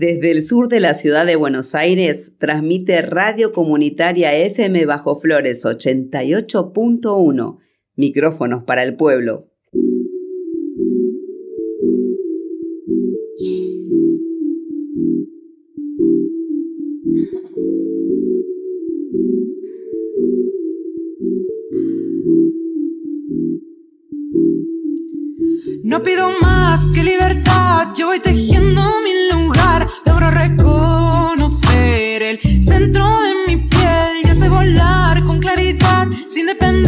Desde el sur de la ciudad de Buenos Aires transmite Radio Comunitaria FM Bajo Flores 88.1. Micrófonos para el pueblo. No pido más que libertad, yo voy tejiendo mi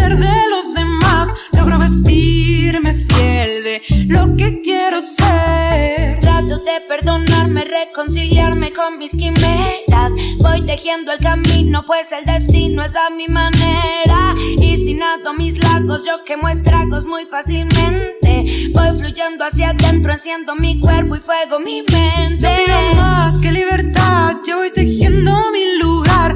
depender de los demás, logro vestirme fiel de lo que quiero ser. Trato de perdonarme, reconciliarme con mis quimeras, voy tejiendo el camino, pues el destino es a mi manera, y sin nado mis lagos, yo quemo estragos muy fácilmente. Voy fluyendo hacia adentro, enciendo mi cuerpo y fuego mi mente. No pido más que libertad, yo voy tejiendo mi lugar.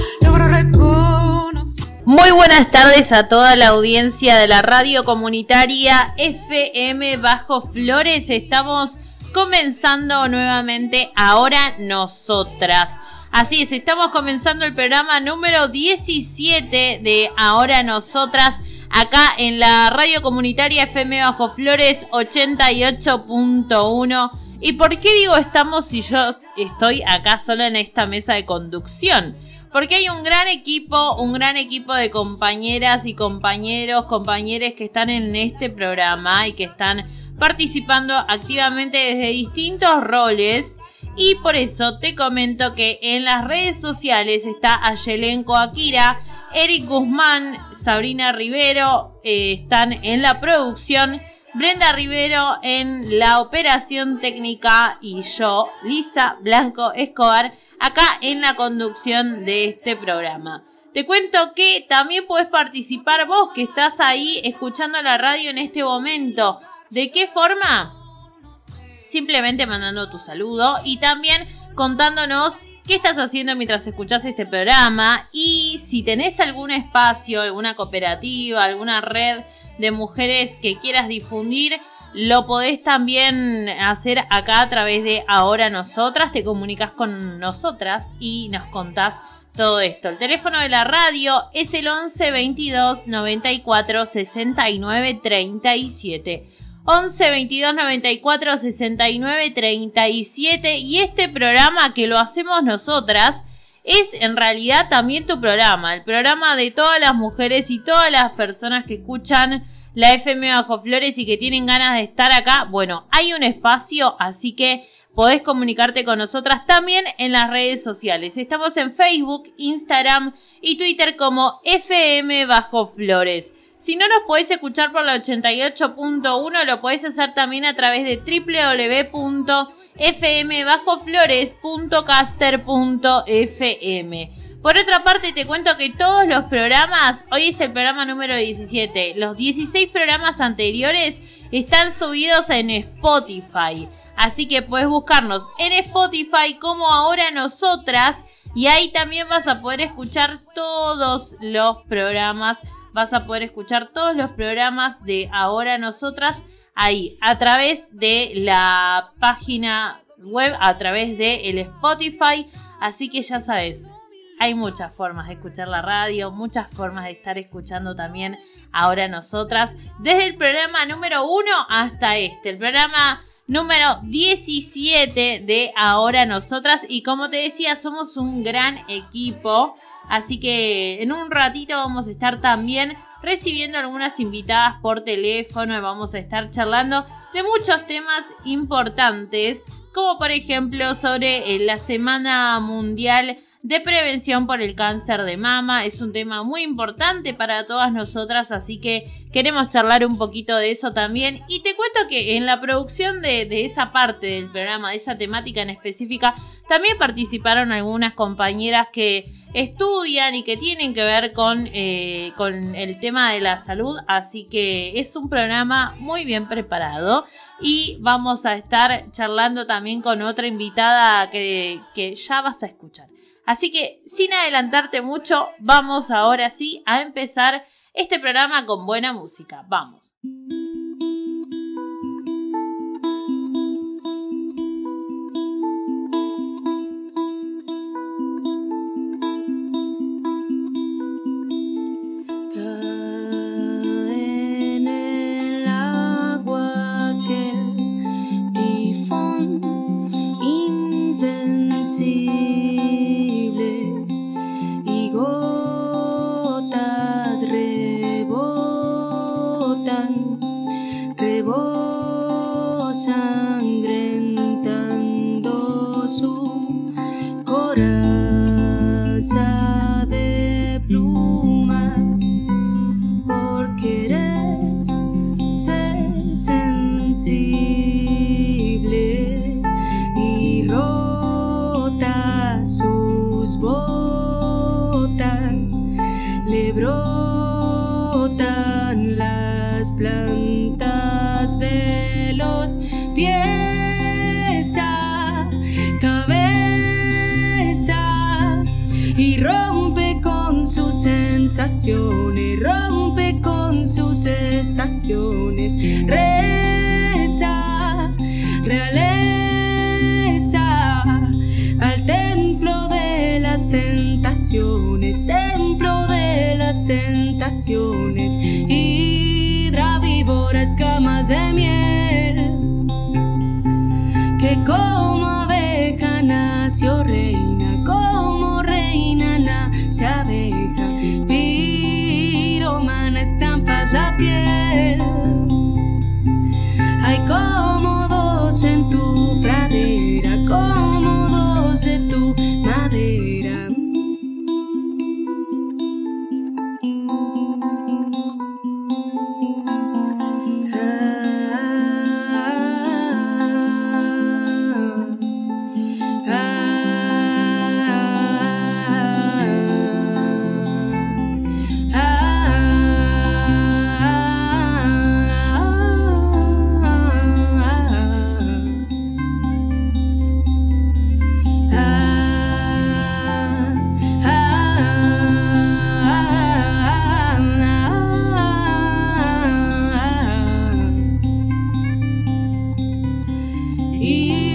Muy buenas tardes a toda la audiencia de la radio comunitaria FM Bajo Flores. Estamos comenzando nuevamente ahora nosotras. Así es, estamos comenzando el programa número 17 de Ahora Nosotras acá en la radio comunitaria FM Bajo Flores 88.1. ¿Y por qué digo estamos si yo estoy acá sola en esta mesa de conducción? Porque hay un gran equipo, un gran equipo de compañeras y compañeros, compañeros que están en este programa y que están participando activamente desde distintos roles. Y por eso te comento que en las redes sociales está Ayelenko Akira, Eric Guzmán, Sabrina Rivero eh, están en la producción. Brenda Rivero en la operación técnica y yo, Lisa Blanco Escobar, acá en la conducción de este programa. Te cuento que también puedes participar vos que estás ahí escuchando la radio en este momento. ¿De qué forma? Simplemente mandando tu saludo y también contándonos qué estás haciendo mientras escuchas este programa y si tenés algún espacio, alguna cooperativa, alguna red de mujeres que quieras difundir, lo podés también hacer acá a través de Ahora Nosotras, te comunicas con nosotras y nos contás todo esto. El teléfono de la radio es el 11 22 94 69 37. 11 22 94 69 37 y este programa que lo hacemos nosotras es en realidad también tu programa, el programa de todas las mujeres y todas las personas que escuchan la FM Bajo Flores y que tienen ganas de estar acá. Bueno, hay un espacio, así que podés comunicarte con nosotras también en las redes sociales. Estamos en Facebook, Instagram y Twitter como FM Bajo Flores. Si no nos podés escuchar por la 88.1, lo podés hacer también a través de www.fmbajoflores.caster.fm. Por otra parte, te cuento que todos los programas, hoy es el programa número 17, los 16 programas anteriores están subidos en Spotify. Así que puedes buscarnos en Spotify como ahora nosotras y ahí también vas a poder escuchar todos los programas vas a poder escuchar todos los programas de Ahora Nosotras ahí, a través de la página web, a través de el Spotify. Así que ya sabes, hay muchas formas de escuchar la radio, muchas formas de estar escuchando también Ahora Nosotras, desde el programa número 1 hasta este, el programa número 17 de Ahora Nosotras. Y como te decía, somos un gran equipo. Así que en un ratito vamos a estar también recibiendo algunas invitadas por teléfono y vamos a estar charlando de muchos temas importantes, como por ejemplo sobre eh, la Semana Mundial de Prevención por el Cáncer de Mama. Es un tema muy importante para todas nosotras, así que queremos charlar un poquito de eso también. Y te cuento que en la producción de, esa parte del programa, de esa temática en específica, también participaron algunas compañeras que estudian y que tienen que ver con, eh, con el tema de la salud. Así que es un programa muy bien preparado. Y vamos a estar charlando también con otra invitada que, que ya vas a escuchar. Así que sin adelantarte mucho, vamos ahora sí a empezar este programa con buena música. Vamos. Sensaciones, 一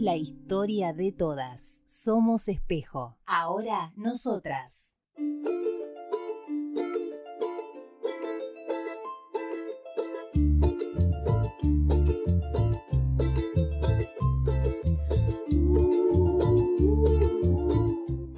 la historia de todas. Somos espejo. Ahora nosotras.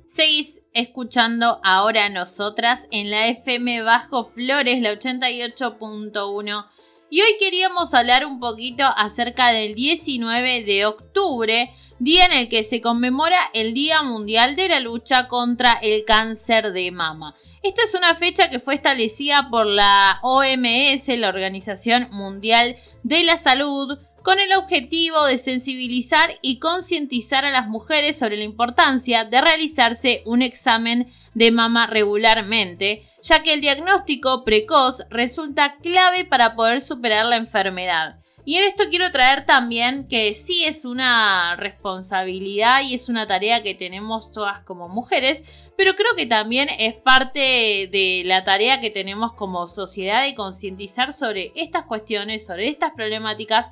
Seguís escuchando ahora nosotras en la FM Bajo Flores, la 88.1. Y hoy queríamos hablar un poquito acerca del 19 de octubre, día en el que se conmemora el Día Mundial de la Lucha contra el Cáncer de Mama. Esta es una fecha que fue establecida por la OMS, la Organización Mundial de la Salud, con el objetivo de sensibilizar y concientizar a las mujeres sobre la importancia de realizarse un examen de mama regularmente, ya que el diagnóstico precoz resulta clave para poder superar la enfermedad. Y en esto quiero traer también que sí es una responsabilidad y es una tarea que tenemos todas como mujeres, pero creo que también es parte de la tarea que tenemos como sociedad de concientizar sobre estas cuestiones, sobre estas problemáticas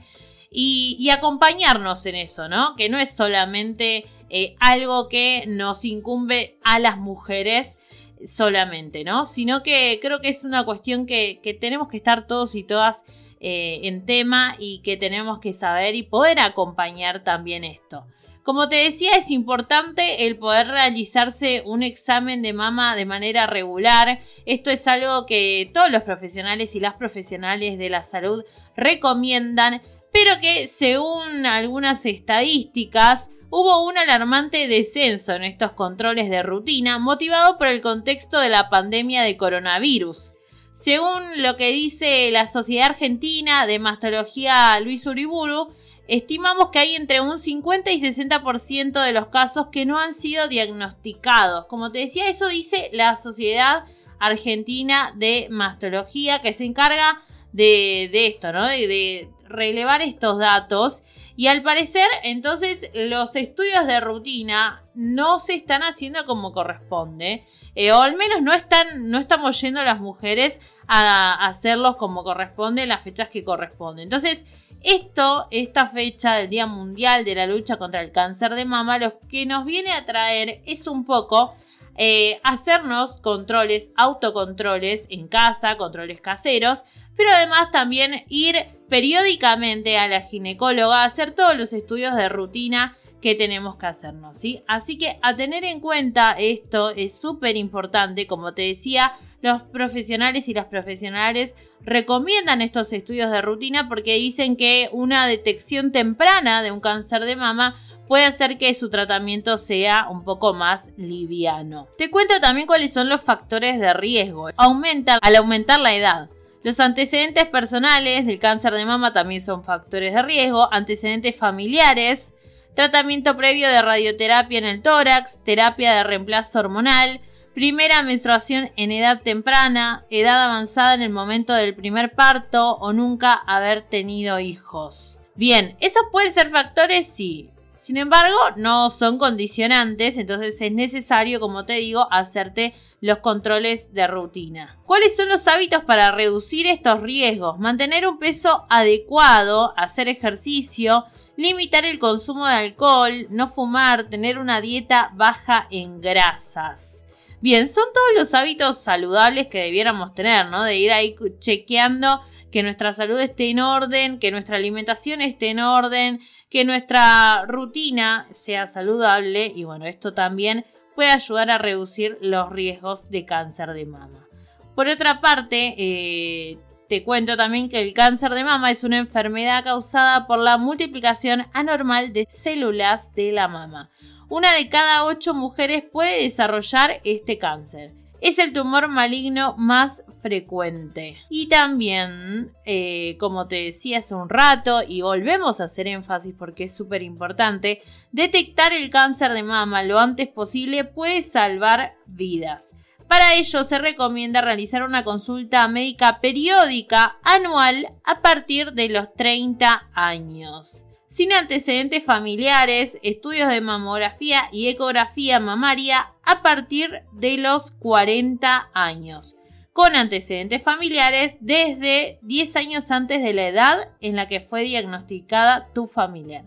y, acompañarnos en eso, ¿no? Que no es solamente eh, algo que nos incumbe a las mujeres solamente, ¿no? Sino que creo que es una cuestión que, que tenemos que estar todos y todas eh, en tema y que tenemos que saber y poder acompañar también esto. Como te decía, es importante el poder realizarse un examen de mama de manera regular. Esto es algo que todos los profesionales y las profesionales de la salud recomiendan, pero que según algunas estadísticas hubo un alarmante descenso en estos controles de rutina motivado por el contexto de la pandemia de coronavirus. Según lo que dice la Sociedad Argentina de Mastología Luis Uriburu, estimamos que hay entre un 50 y 60% de los casos que no han sido diagnosticados. Como te decía, eso dice la Sociedad Argentina de Mastología que se encarga de, de esto, ¿no? De, relevar estos datos. Y al parecer, entonces, los estudios de rutina no se están haciendo como corresponde. Eh, o al menos no, están, no estamos yendo las mujeres a, hacerlos como corresponde en las fechas que corresponden. Entonces, esto, esta fecha del Día Mundial de la Lucha contra el Cáncer de Mama, lo que nos viene a traer es un poco eh, hacernos controles, autocontroles en casa, controles caseros, pero además también ir periódicamente a la ginecóloga a hacer todos los estudios de rutina que tenemos que hacernos, ¿sí? Así que a tener en cuenta esto es súper importante, como te decía, los profesionales y las profesionales recomiendan estos estudios de rutina porque dicen que una detección temprana de un cáncer de mama puede hacer que su tratamiento sea un poco más liviano. Te cuento también cuáles son los factores de riesgo. Aumenta al aumentar la edad. Los antecedentes personales del cáncer de mama también son factores de riesgo, antecedentes familiares, tratamiento previo de radioterapia en el tórax, terapia de reemplazo hormonal, primera menstruación en edad temprana, edad avanzada en el momento del primer parto o nunca haber tenido hijos. Bien, ¿esos pueden ser factores? Sí. Sin embargo, no son condicionantes, entonces es necesario, como te digo, hacerte los controles de rutina. ¿Cuáles son los hábitos para reducir estos riesgos? Mantener un peso adecuado, hacer ejercicio, limitar el consumo de alcohol, no fumar, tener una dieta baja en grasas. Bien, son todos los hábitos saludables que debiéramos tener, ¿no? De ir ahí chequeando que nuestra salud esté en orden, que nuestra alimentación esté en orden, que nuestra rutina sea saludable y bueno, esto también puede ayudar a reducir los riesgos de cáncer de mama. Por otra parte, eh, te cuento también que el cáncer de mama es una enfermedad causada por la multiplicación anormal de células de la mama. Una de cada ocho mujeres puede desarrollar este cáncer. Es el tumor maligno más frecuente. Y también, eh, como te decía hace un rato, y volvemos a hacer énfasis porque es súper importante, detectar el cáncer de mama lo antes posible puede salvar vidas. Para ello se recomienda realizar una consulta médica periódica anual a partir de los 30 años. Sin antecedentes familiares, estudios de mamografía y ecografía mamaria a partir de los 40 años. Con antecedentes familiares desde 10 años antes de la edad en la que fue diagnosticada tu familiar.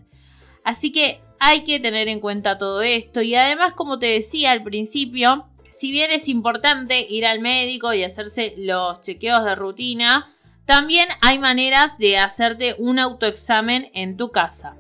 Así que hay que tener en cuenta todo esto y además como te decía al principio, si bien es importante ir al médico y hacerse los chequeos de rutina, también hay maneras de hacerte un autoexamen en tu casa.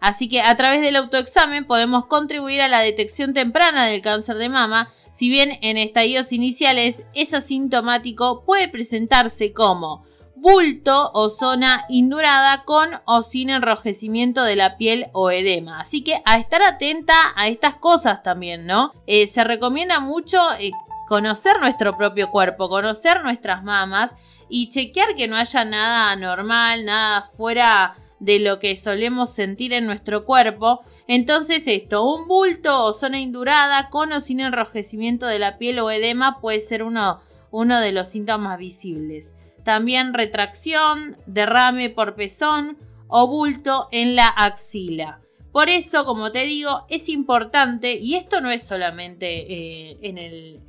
Así que a través del autoexamen podemos contribuir a la detección temprana del cáncer de mama. Si bien en estadios iniciales es asintomático, puede presentarse como bulto o zona indurada con o sin enrojecimiento de la piel o edema. Así que a estar atenta a estas cosas también, ¿no? Eh, se recomienda mucho eh, conocer nuestro propio cuerpo, conocer nuestras mamas y chequear que no haya nada anormal, nada fuera de lo que solemos sentir en nuestro cuerpo. Entonces esto, un bulto o zona indurada con o sin enrojecimiento de la piel o edema puede ser uno, de los síntomas visibles también retracción, derrame por pezón o bulto en la axila. Por eso, como te digo, es importante, y esto no es solamente eh,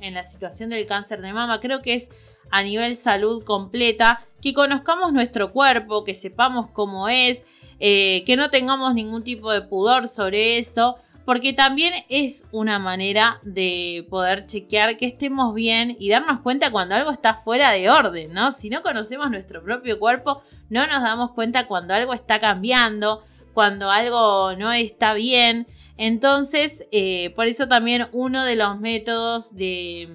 en, la situación del cáncer de mama, creo que es a nivel salud completa, que conozcamos nuestro cuerpo, que sepamos cómo es, eh, que no tengamos ningún tipo de pudor sobre eso, porque también es una manera de poder chequear que estemos bien y darnos cuenta cuando algo está fuera de orden, ¿no? Si no conocemos nuestro propio cuerpo, no nos damos cuenta cuando algo está cambiando, cuando algo no está bien. Entonces, eh, por eso también uno de los métodos de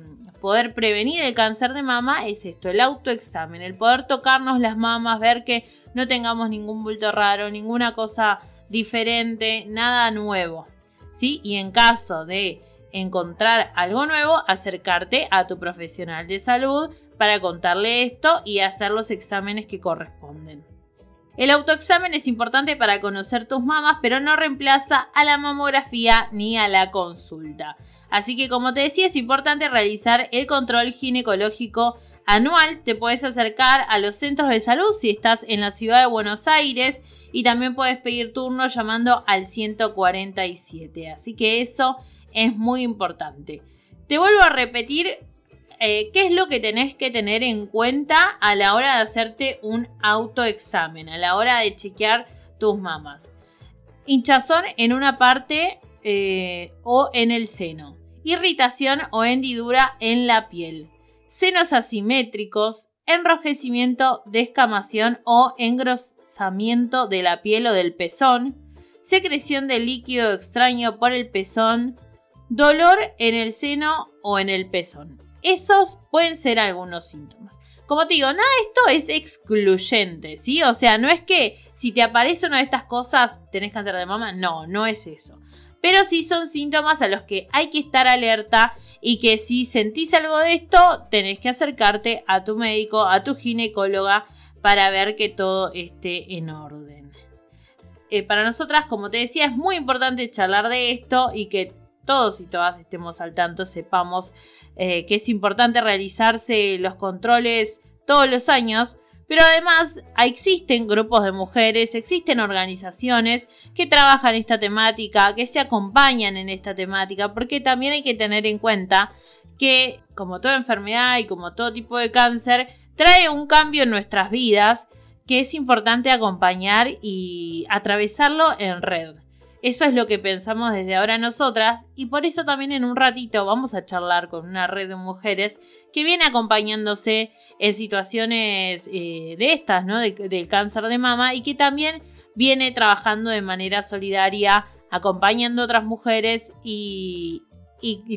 poder prevenir el cáncer de mama es esto, el autoexamen, el poder tocarnos las mamas, ver que no tengamos ningún bulto raro, ninguna cosa diferente, nada nuevo. ¿sí? Y en caso de encontrar algo nuevo, acercarte a tu profesional de salud para contarle esto y hacer los exámenes que corresponden. El autoexamen es importante para conocer tus mamas, pero no reemplaza a la mamografía ni a la consulta. Así que como te decía, es importante realizar el control ginecológico anual. Te puedes acercar a los centros de salud si estás en la ciudad de Buenos Aires y también puedes pedir turno llamando al 147. Así que eso es muy importante. Te vuelvo a repetir eh, qué es lo que tenés que tener en cuenta a la hora de hacerte un autoexamen, a la hora de chequear tus mamas. Hinchazón en una parte eh, o en el seno. Irritación o hendidura en la piel. Senos asimétricos, enrojecimiento, descamación o engrosamiento de la piel o del pezón, secreción de líquido extraño por el pezón, dolor en el seno o en el pezón. Esos pueden ser algunos síntomas. Como te digo, nada de esto es excluyente, ¿sí? O sea, no es que si te aparece una de estas cosas tenés cáncer de mama, no, no es eso. Pero sí son síntomas a los que hay que estar alerta y que si sentís algo de esto, tenés que acercarte a tu médico, a tu ginecóloga, para ver que todo esté en orden. Eh, para nosotras, como te decía, es muy importante charlar de esto y que todos y todas estemos al tanto, sepamos eh, que es importante realizarse los controles todos los años, pero además existen grupos de mujeres, existen organizaciones que trabajan esta temática, que se acompañan en esta temática, porque también hay que tener en cuenta que como toda enfermedad y como todo tipo de cáncer, trae un cambio en nuestras vidas que es importante acompañar y atravesarlo en red. Eso es lo que pensamos desde ahora nosotras y por eso también en un ratito vamos a charlar con una red de mujeres que viene acompañándose en situaciones eh, de estas, ¿no? Del cáncer de mama y que también viene trabajando de manera solidaria, acompañando a otras mujeres y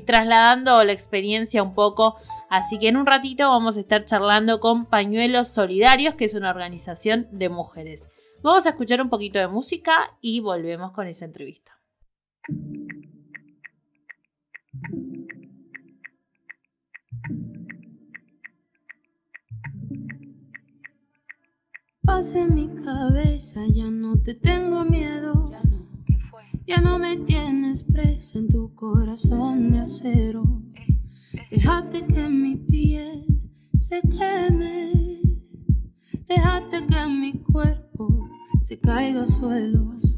trasladando la experiencia un poco. Así que en un ratito vamos a estar charlando con Pañuelos Solidarios, que es una organización de mujeres. Vamos a escuchar un poquito de música y volvemos con esa entrevista. Pase en mi cabeza, ya no te tengo miedo. Ya no, Ya no me tienes presa en tu corazón de acero. Déjate que mi piel se queme. Déjate que mi cuerpo se caiga a suelos.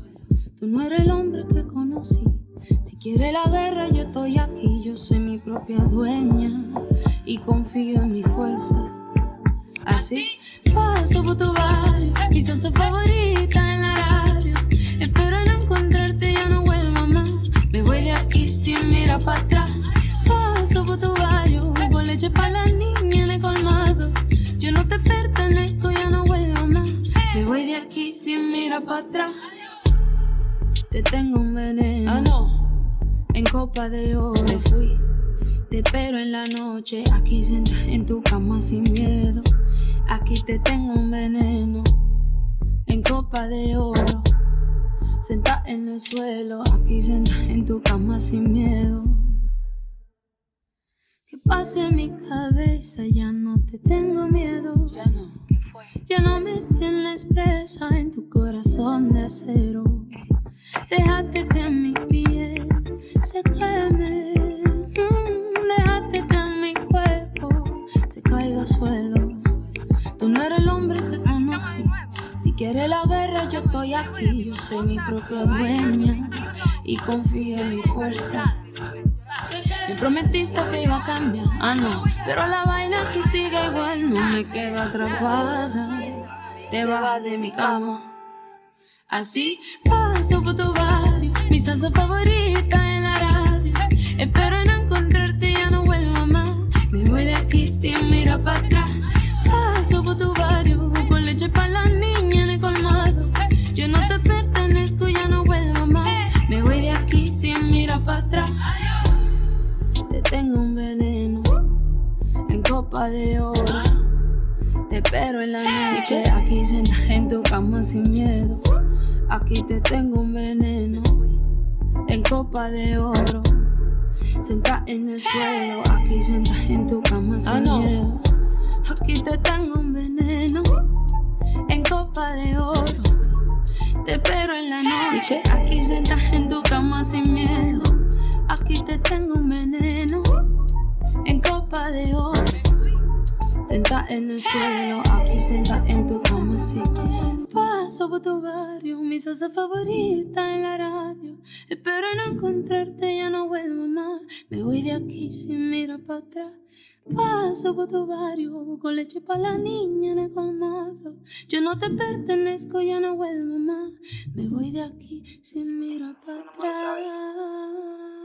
Tú no eres el hombre que conocí. Si quiere la guerra, yo estoy aquí. Yo soy mi propia dueña y confío en mi fuerza. Así paso por tu barrio, quizás su favorita en la radio. Espero no encontrarte, ya no vuelvo más. Me voy de aquí sin mirar para atrás. Paso por tu barrio, con leche para la niña en el colmado. Yo no te pertenezco, voy de aquí sin mirar para atrás. Te tengo un veneno. Ah, no. En copa de oro fui. Te espero en la noche, aquí sentada en tu cama sin miedo. Aquí te tengo un veneno. En copa de oro. Sentada en el suelo, aquí sentada en tu cama sin miedo. Que pase en mi cabeza, ya no te tengo miedo. Ya no. Ya no me tienes presa en tu corazón de acero. Déjate que mi piel se queme. Déjate que mi cuerpo se caiga a suelos. Tú no eres el hombre que conocí. Si quieres la guerra, yo estoy aquí. Yo soy mi propia dueña y confío en mi fuerza. Me prometiste que iba a cambiar, ah no, pero la vaina aquí sigue igual, no me quedo atrapada. Te bajas de mi cama. Así paso por tu barrio, mi salsa favorita en la radio. Espero no encontrarte, ya no vuelvo más. Me voy de aquí sin mirar para atrás. Paso por tu barrio, con leche para la en copa de oro. Te espero en la noche, aquí sentada en tu cama sin miedo. Aquí te tengo un veneno en copa de oro. Sentada en el suelo, aquí sentada en tu cama sin Ah, no. miedo. Aquí te tengo un veneno en copa de oro. Te espero en la noche, aquí sentada en tu cama sin miedo. Aquí te tengo un veneno en copa de oro. Senta en el suelo, aquí senta en tu cama miedo. Paso por tu barrio, mi salsa favorita en la radio. Espero no encontrarte, ya no vuelvo más. Me voy de aquí sin mirar para atrás. Paso por tu barrio, con leche para la niña en el colmado. Yo no te pertenezco, ya no vuelvo más. Me voy de aquí sin mirar para atrás.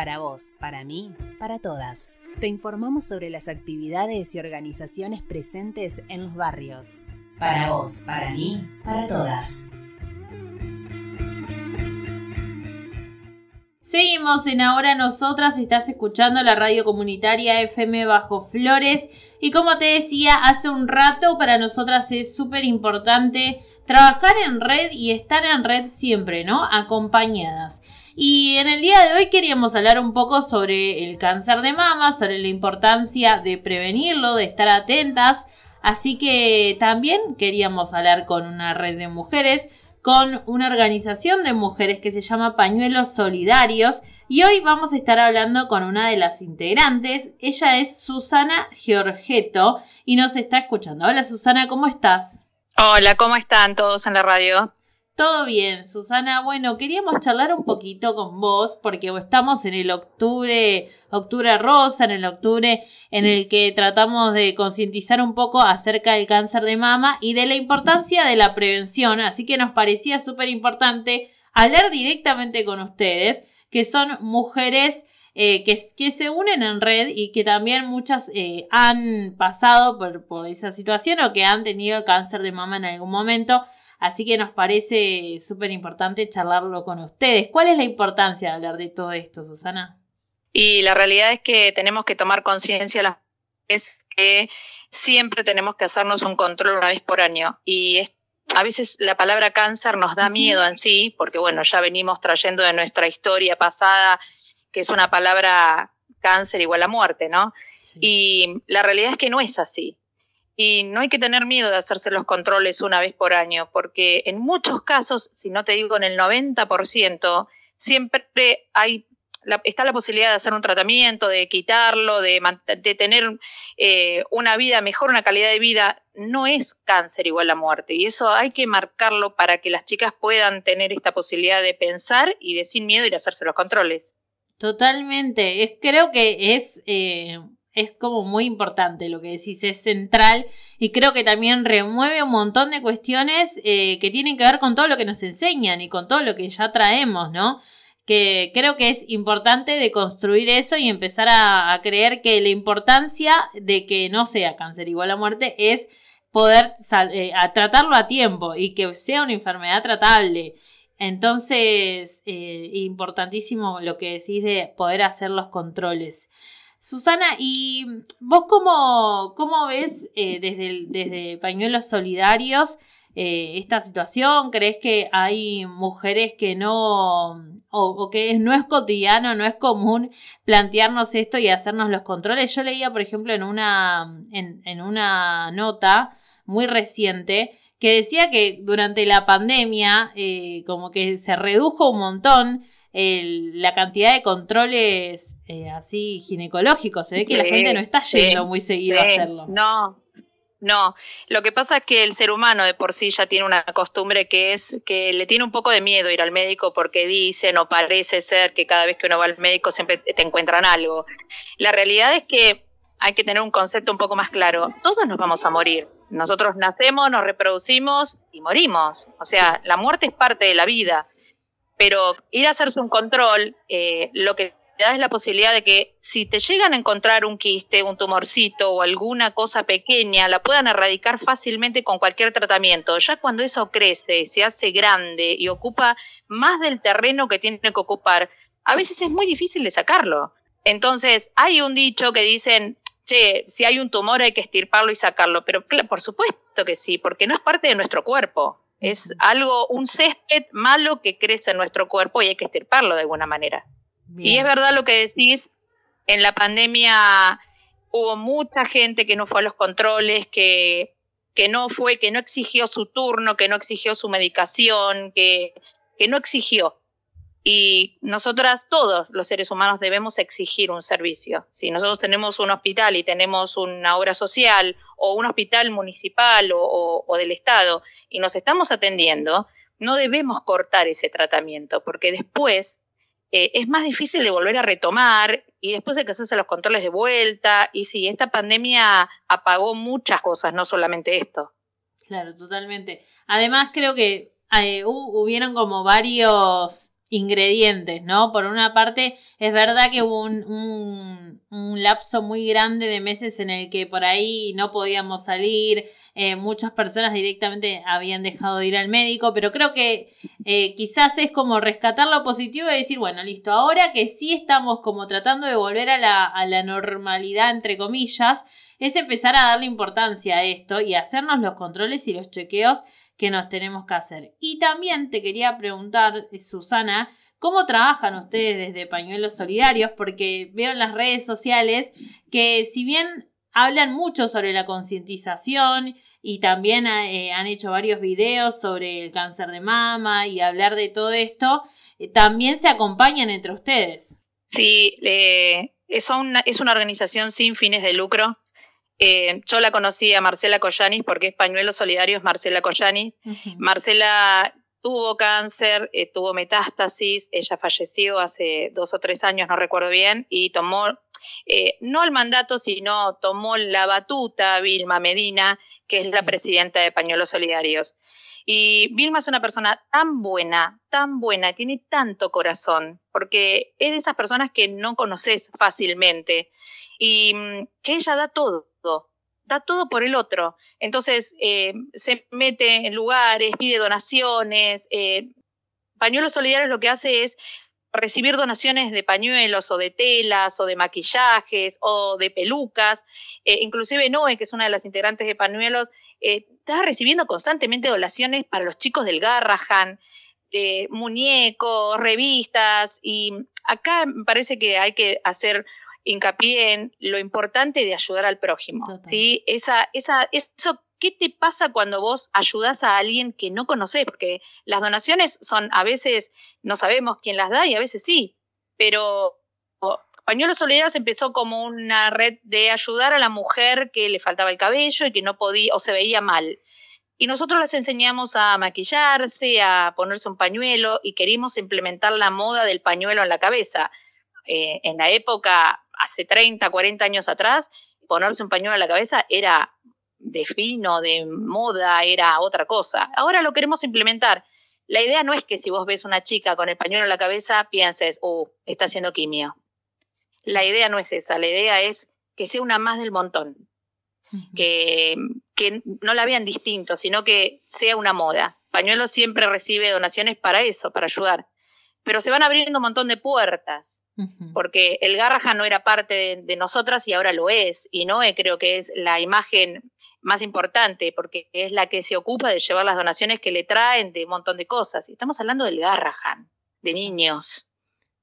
Para vos, para mí, para todas. Te informamos sobre las actividades y organizaciones presentes en los barrios. Para vos, para mí, para todas. Seguimos en Ahora Nosotras, estás escuchando la radio comunitaria FM Bajo Flores y como te decía hace un rato, para nosotras es súper importante trabajar en red y estar en red siempre, ¿no? Acompañadas. Y en el día de hoy queríamos hablar un poco sobre el cáncer de mama, sobre la importancia de prevenirlo, de estar atentas. Así que también queríamos hablar con una red de mujeres, con una organización de mujeres que se llama Pañuelos Solidarios. Y hoy vamos a estar hablando con una de las integrantes. Ella es Susana Giorgetto y nos está escuchando. Hola Susana, ¿cómo estás? Hola, ¿cómo están todos en la radio? Todo bien, Susana. Bueno, queríamos charlar un poquito con vos porque estamos en el octubre, octubre rosa, en el octubre en el que tratamos de concientizar un poco acerca del cáncer de mama y de la importancia de la prevención. Así que nos parecía súper importante hablar directamente con ustedes, que son mujeres eh, que, que, se unen en red y que también muchas eh, han pasado por, por esa situación o que han tenido cáncer de mama en algún momento. Así que nos parece súper importante charlarlo con ustedes. ¿Cuál es la importancia de hablar de todo esto, Susana? Y la realidad es que tenemos que tomar conciencia las veces que siempre tenemos que hacernos un control una vez por año. Y a veces la palabra cáncer nos da miedo en sí, porque bueno, ya venimos trayendo de nuestra historia pasada, que es una palabra cáncer igual a muerte, ¿no? Y la realidad es que no es así. Y no hay que tener miedo de hacerse los controles una vez por año, porque en muchos casos, si no te digo en el 90%, siempre hay está la posibilidad de hacer un tratamiento, de quitarlo, de, de tener eh, una vida mejor, una calidad de vida. No es cáncer igual a muerte. Y eso hay que marcarlo para que las chicas puedan tener esta posibilidad de pensar y de sin miedo ir a hacerse los controles. Totalmente. Es, creo que es eh, es como muy importante lo que decís, es central y creo que también remueve un montón de cuestiones eh, que tienen que ver con todo lo que nos enseñan y con todo lo que ya traemos, ¿no? Que creo que es importante de construir eso y empezar a, creer que la importancia de que no sea cáncer igual a muerte es poder eh, a tratarlo a tiempo y que sea una enfermedad tratable. Entonces, eh, importantísimo lo que decís de poder hacer los controles. Susana, ¿y vos cómo, cómo ves eh, desde, desde Pañuelos Solidarios eh, esta situación? ¿Crees que hay mujeres que no, o, que no es cotidiano, no es común plantearnos esto y hacernos los controles? Yo leía, por ejemplo, en una, en, en una nota muy reciente que decía que durante la pandemia eh, como que se redujo un montón la cantidad de controles eh, así ginecológicos. Se ve que la gente no está yendo muy seguido a hacerlo. No, no. Lo que pasa es que el ser humano de por sí ya tiene una costumbre que es que le tiene un poco de miedo ir al médico porque dicen o parece ser que cada vez que uno va al médico siempre te encuentran algo. La realidad es que hay que tener un concepto un poco más claro. Todos nos vamos a morir. Nosotros nacemos, nos reproducimos y morimos. O sea, la muerte es parte de la vida pero ir a hacerse un control, eh, lo que te da es la posibilidad de que si te llegan a encontrar un quiste, un tumorcito o alguna cosa pequeña, la puedan erradicar fácilmente con cualquier tratamiento. Ya cuando eso crece, se hace grande y ocupa más del terreno que tiene que ocupar, a veces es muy difícil de sacarlo. Entonces, hay un dicho que dicen, che, si hay un tumor hay que estirparlo y sacarlo, pero por supuesto que sí, porque no es parte de nuestro cuerpo. Es algo, un césped malo que crece en nuestro cuerpo y hay que estirparlo de alguna manera. Y es verdad lo que decís, en la pandemia hubo mucha gente que no fue a los controles, que, que no fue, que no exigió su turno, que no exigió su medicación, que, que no exigió. Y nosotras, todos los seres humanos, debemos exigir un servicio. Si nosotros tenemos un hospital y tenemos una obra social o un hospital municipal o, del Estado y nos estamos atendiendo, no debemos cortar ese tratamiento porque después eh, es más difícil de volver a retomar y después hay que hacerse los controles de vuelta. Y sí, esta pandemia apagó muchas cosas, no solamente esto. Claro, totalmente. Además, creo que eh, hubieron como varios ingredientes, ¿no? Por una parte, es verdad que hubo un, un, lapso muy grande de meses en el que por ahí no podíamos salir, eh, muchas personas directamente habían dejado de ir al médico, pero creo que eh, quizás es como rescatar lo positivo y decir, bueno, listo, ahora que sí estamos como tratando de volver a la, a la normalidad, entre comillas, es empezar a darle importancia a esto y hacernos los controles y los chequeos que nos tenemos que hacer. Y también te quería preguntar, Susana, ¿cómo trabajan ustedes desde Pañuelos Solidarios? Porque veo en las redes sociales que si bien hablan mucho sobre la concientización y también eh, han hecho varios videos sobre el cáncer de mama y hablar de todo esto, eh, también se acompañan entre ustedes. Sí, eh, es, una, es una organización sin fines de lucro eh, yo la conocí a Marcela Collanis porque es pañuelo solidario, es Marcela Collanis. Marcela tuvo cáncer, eh, tuvo metástasis, ella falleció hace dos o tres años, no recuerdo bien, y tomó, eh, no el mandato, sino tomó la batuta Vilma Medina, que es la presidenta de Pañuelos Solidarios. Y Vilma es una persona tan buena, tan buena, tiene tanto corazón, porque es de esas personas que no conoces fácilmente y mm, que ella da todo da todo por el otro. Entonces, eh, se mete en lugares, pide donaciones. Eh, Pañuelos Solidarios lo que hace es recibir donaciones de pañuelos o de telas o de maquillajes o de pelucas. Eh, inclusive Noé, que es una de las integrantes de Pañuelos, está recibiendo constantemente donaciones para los chicos del Garrahan, muñecos, revistas. Y acá me parece que hay que hacer hincapié en lo importante de ayudar al prójimo. ¿sí? Esa, esa, eso, ¿Qué te pasa cuando vos ayudas a alguien que no conoces? Porque las donaciones son a veces no sabemos quién las da y a veces sí, pero Pañuelos Solidarios empezó como una red de ayudar a la mujer que le faltaba el cabello y que no podía o se veía mal. Y nosotros les enseñamos a maquillarse, a ponerse un pañuelo y queríamos implementar la moda del pañuelo en la cabeza. Eh, en la época hace 30, 40 años atrás, ponerse un pañuelo en la cabeza era de fino, de moda, era otra cosa. Ahora lo queremos implementar. La idea no es que si vos ves una chica con el pañuelo en la cabeza pienses, uh, está haciendo quimio. La idea no es esa, la idea es que sea una más del montón, que, que no la vean distinto, sino que sea una moda. Pañuelo siempre recibe donaciones para eso, para ayudar. Pero se van abriendo un montón de puertas porque el Garrahan no era parte de, nosotras y ahora lo es, y Noé creo que es la imagen más importante, porque es la que se ocupa de llevar las donaciones que le traen de un montón de cosas. Y estamos hablando del Garrahan, de niños,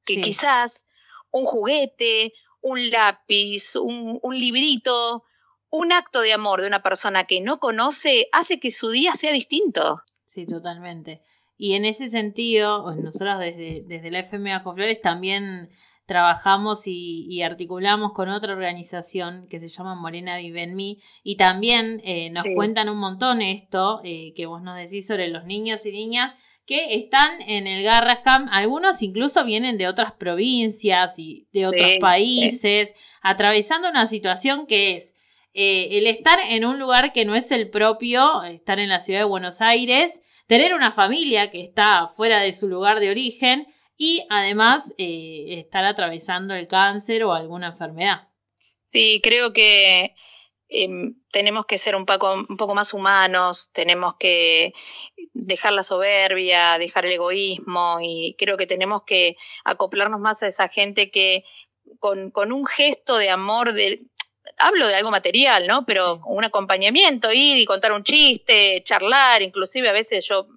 que quizás un juguete, un lápiz, un, un librito, un acto de amor de una persona que no conoce hace que su día sea distinto. Sí, totalmente. Y en ese sentido, nosotros desde, desde la FM Bajo Flores también trabajamos y, articulamos con otra organización que se llama Morena Vive en Mí. Y también eh, nos cuentan un montón esto eh, que vos nos decís sobre los niños y niñas que están en el Garraham, algunos incluso vienen de otras provincias y de otros países, atravesando una situación que es eh, el estar en un lugar que no es el propio, estar en la ciudad de Buenos Aires, tener una familia que está fuera de su lugar de origen y además eh, estar atravesando el cáncer o alguna enfermedad. Sí, creo que em, tenemos que ser un poco, un poco más humanos, tenemos que dejar la soberbia, dejar el egoísmo y creo que tenemos que acoplarnos más a esa gente que con, con un gesto de amor, de, hablo de algo material, ¿no? Pero un acompañamiento, ir y contar un chiste, charlar, inclusive a veces yo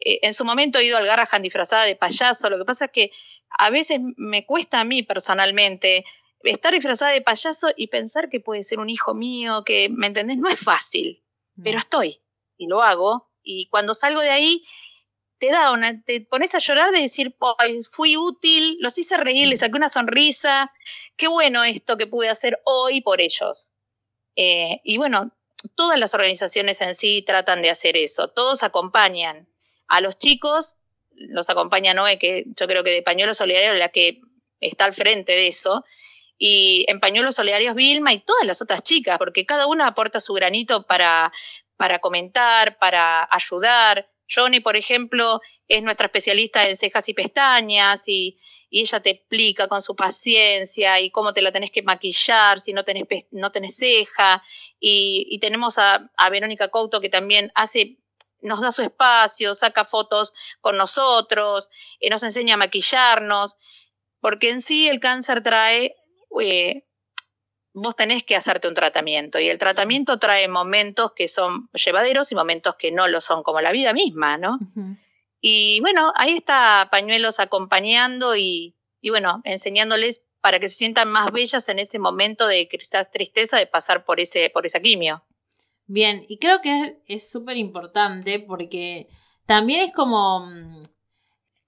eh, en su momento he ido al Garrahan disfrazada de payaso, lo que pasa es que a veces me cuesta a mí personalmente estar disfrazada de payaso y pensar que puede ser un hijo mío, que, ¿me entendés? No es fácil, pero estoy y lo hago y cuando salgo de ahí te da una, te pones a llorar de decir, fui útil, los hice reír, les saqué una sonrisa, qué bueno esto que pude hacer hoy por ellos. Eh, y bueno, todas las organizaciones en sí tratan de hacer eso, todos acompañan a los chicos, los acompaña Noé, que yo creo que de Pañuelos Solidarios la que está al frente de eso, y en Pañuelos Solidarios Vilma y todas las otras chicas, porque cada una aporta su granito para, para comentar, para ayudar, Johnny, por ejemplo, es nuestra especialista en cejas y pestañas y, ella te explica con su paciencia y cómo te la tenés que maquillar si no tenés, no tenés ceja. Y, tenemos a, a Verónica Couto que también hace nos da su espacio, saca fotos con nosotros, y nos enseña a maquillarnos, porque en sí el cáncer trae, eh, vos tenés que hacerte un tratamiento y el tratamiento trae momentos que son llevaderos y momentos que no lo son, como la vida misma, ¿no? Y bueno, ahí está Pañuelos acompañando y, y bueno, enseñándoles para que se sientan más bellas en ese momento de quizás tristeza de pasar por ese por esa quimio. Bien, y creo que es súper importante porque también es como, mm,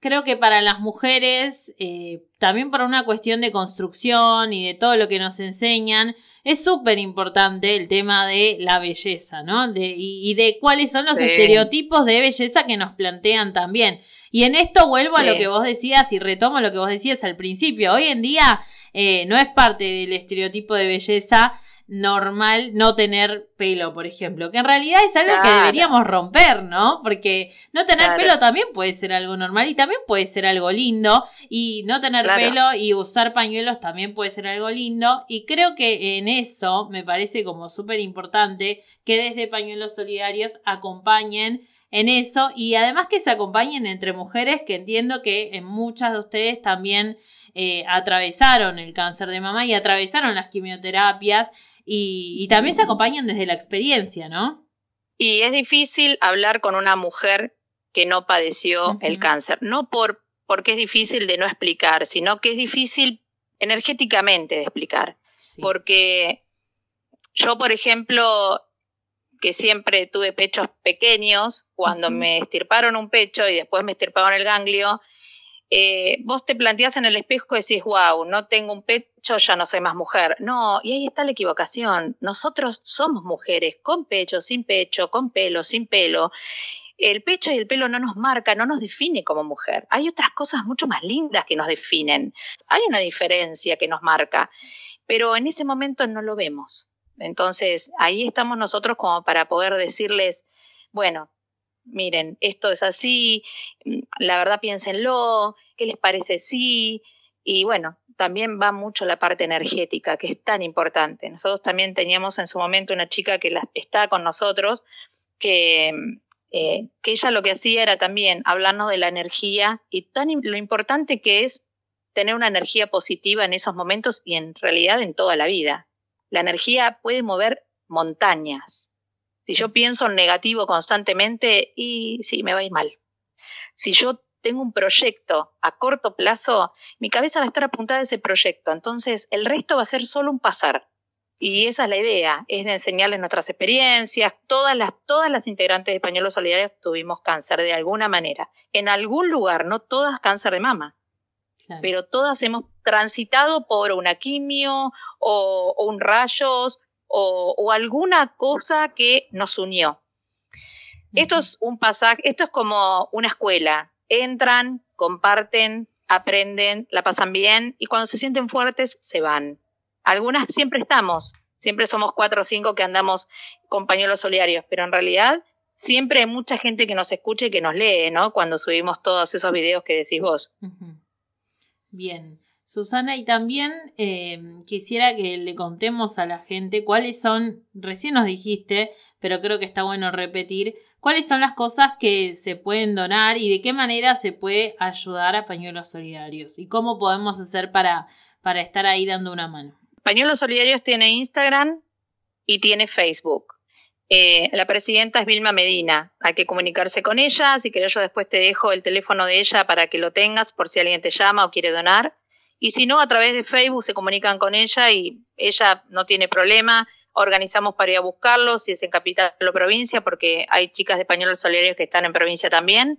creo que para las mujeres, eh, también por una cuestión de construcción y de todo lo que nos enseñan, es súper importante el tema de la belleza, ¿no? De, y, de cuáles son los estereotipos de belleza que nos plantean también. Y en esto vuelvo a lo que vos decías y retomo lo que vos decías al principio. Hoy en día eh, no es parte del estereotipo de belleza normal no tener pelo, por ejemplo, que en realidad es algo que deberíamos romper, ¿no? Porque no tener pelo también puede ser algo normal y también puede ser algo lindo y no tener pelo y usar pañuelos también puede ser algo lindo y creo que en eso me parece como súper importante que desde Pañuelos Solidarios acompañen en eso y además que se acompañen entre mujeres que entiendo que en muchas de ustedes también eh, atravesaron el cáncer de mama y atravesaron las quimioterapias y, también se acompañan desde la experiencia, ¿no? Y es difícil hablar con una mujer que no padeció el cáncer, no por porque es difícil de no explicar, sino que es difícil energéticamente de explicar. Porque yo, por ejemplo, que siempre tuve pechos pequeños, cuando me estirparon un pecho y después me estirparon el ganglio, eh, vos te planteás en el espejo y decís, wow, no tengo un pecho, ya no soy más mujer. No, y ahí está la equivocación. Nosotros somos mujeres, con pecho, sin pecho, con pelo, sin pelo. El pecho y el pelo no nos marca, no nos define como mujer. Hay otras cosas mucho más lindas que nos definen. Hay una diferencia que nos marca, pero en ese momento no lo vemos. Entonces, ahí estamos nosotros como para poder decirles, bueno, miren, esto es así, mm, la verdad piénsenlo, ¿qué les parece sí? Y bueno, también va mucho la parte energética, que es tan importante. Nosotros también teníamos en su momento una chica que está con nosotros, que, eh, que ella lo que hacía era también hablarnos de la energía y tan lo importante que es tener una energía positiva en esos momentos y en realidad en toda la vida. La energía puede mover montañas. Si yo pienso en negativo constantemente, y sí, me va a ir mal. Si yo tengo un proyecto a corto plazo, mi cabeza va a estar apuntada a ese proyecto. Entonces, el resto va a ser solo un pasar. Y esa es la idea, es de enseñarles nuestras experiencias. Todas las, todas las integrantes de Españolos Solidarios tuvimos cáncer de alguna manera. En algún lugar, no todas cáncer de mama. Pero todas hemos transitado por una quimio o, o un rayos o, alguna cosa que nos unió. Esto es un pasaje, esto es como una escuela. Entran, comparten, aprenden, la pasan bien y cuando se sienten fuertes se van. Algunas siempre estamos, siempre somos cuatro o cinco que andamos con pañuelos solidarios, pero en realidad siempre hay mucha gente que nos escucha y que nos lee, ¿no? Cuando subimos todos esos videos que decís vos. Bien. Susana, y también em, quisiera que le contemos a la gente cuáles son, recién nos dijiste, pero creo que está bueno repetir, cuáles son las cosas que se pueden donar y de qué manera se puede ayudar a Pañuelos Solidarios y cómo podemos hacer para, para estar ahí dando una mano. Pañuelos Solidarios tiene Instagram y tiene Facebook. Eh, la presidenta es Vilma Medina. Hay que comunicarse con ella. Si querés, yo después te dejo el teléfono de ella para que lo tengas por si alguien te llama o quiere donar. Y si no, a través de Facebook se comunican con ella y ella no tiene problema. Organizamos para ir a buscarlo, si es en capital o provincia, porque hay chicas de pañuelos solidarios que están en provincia también.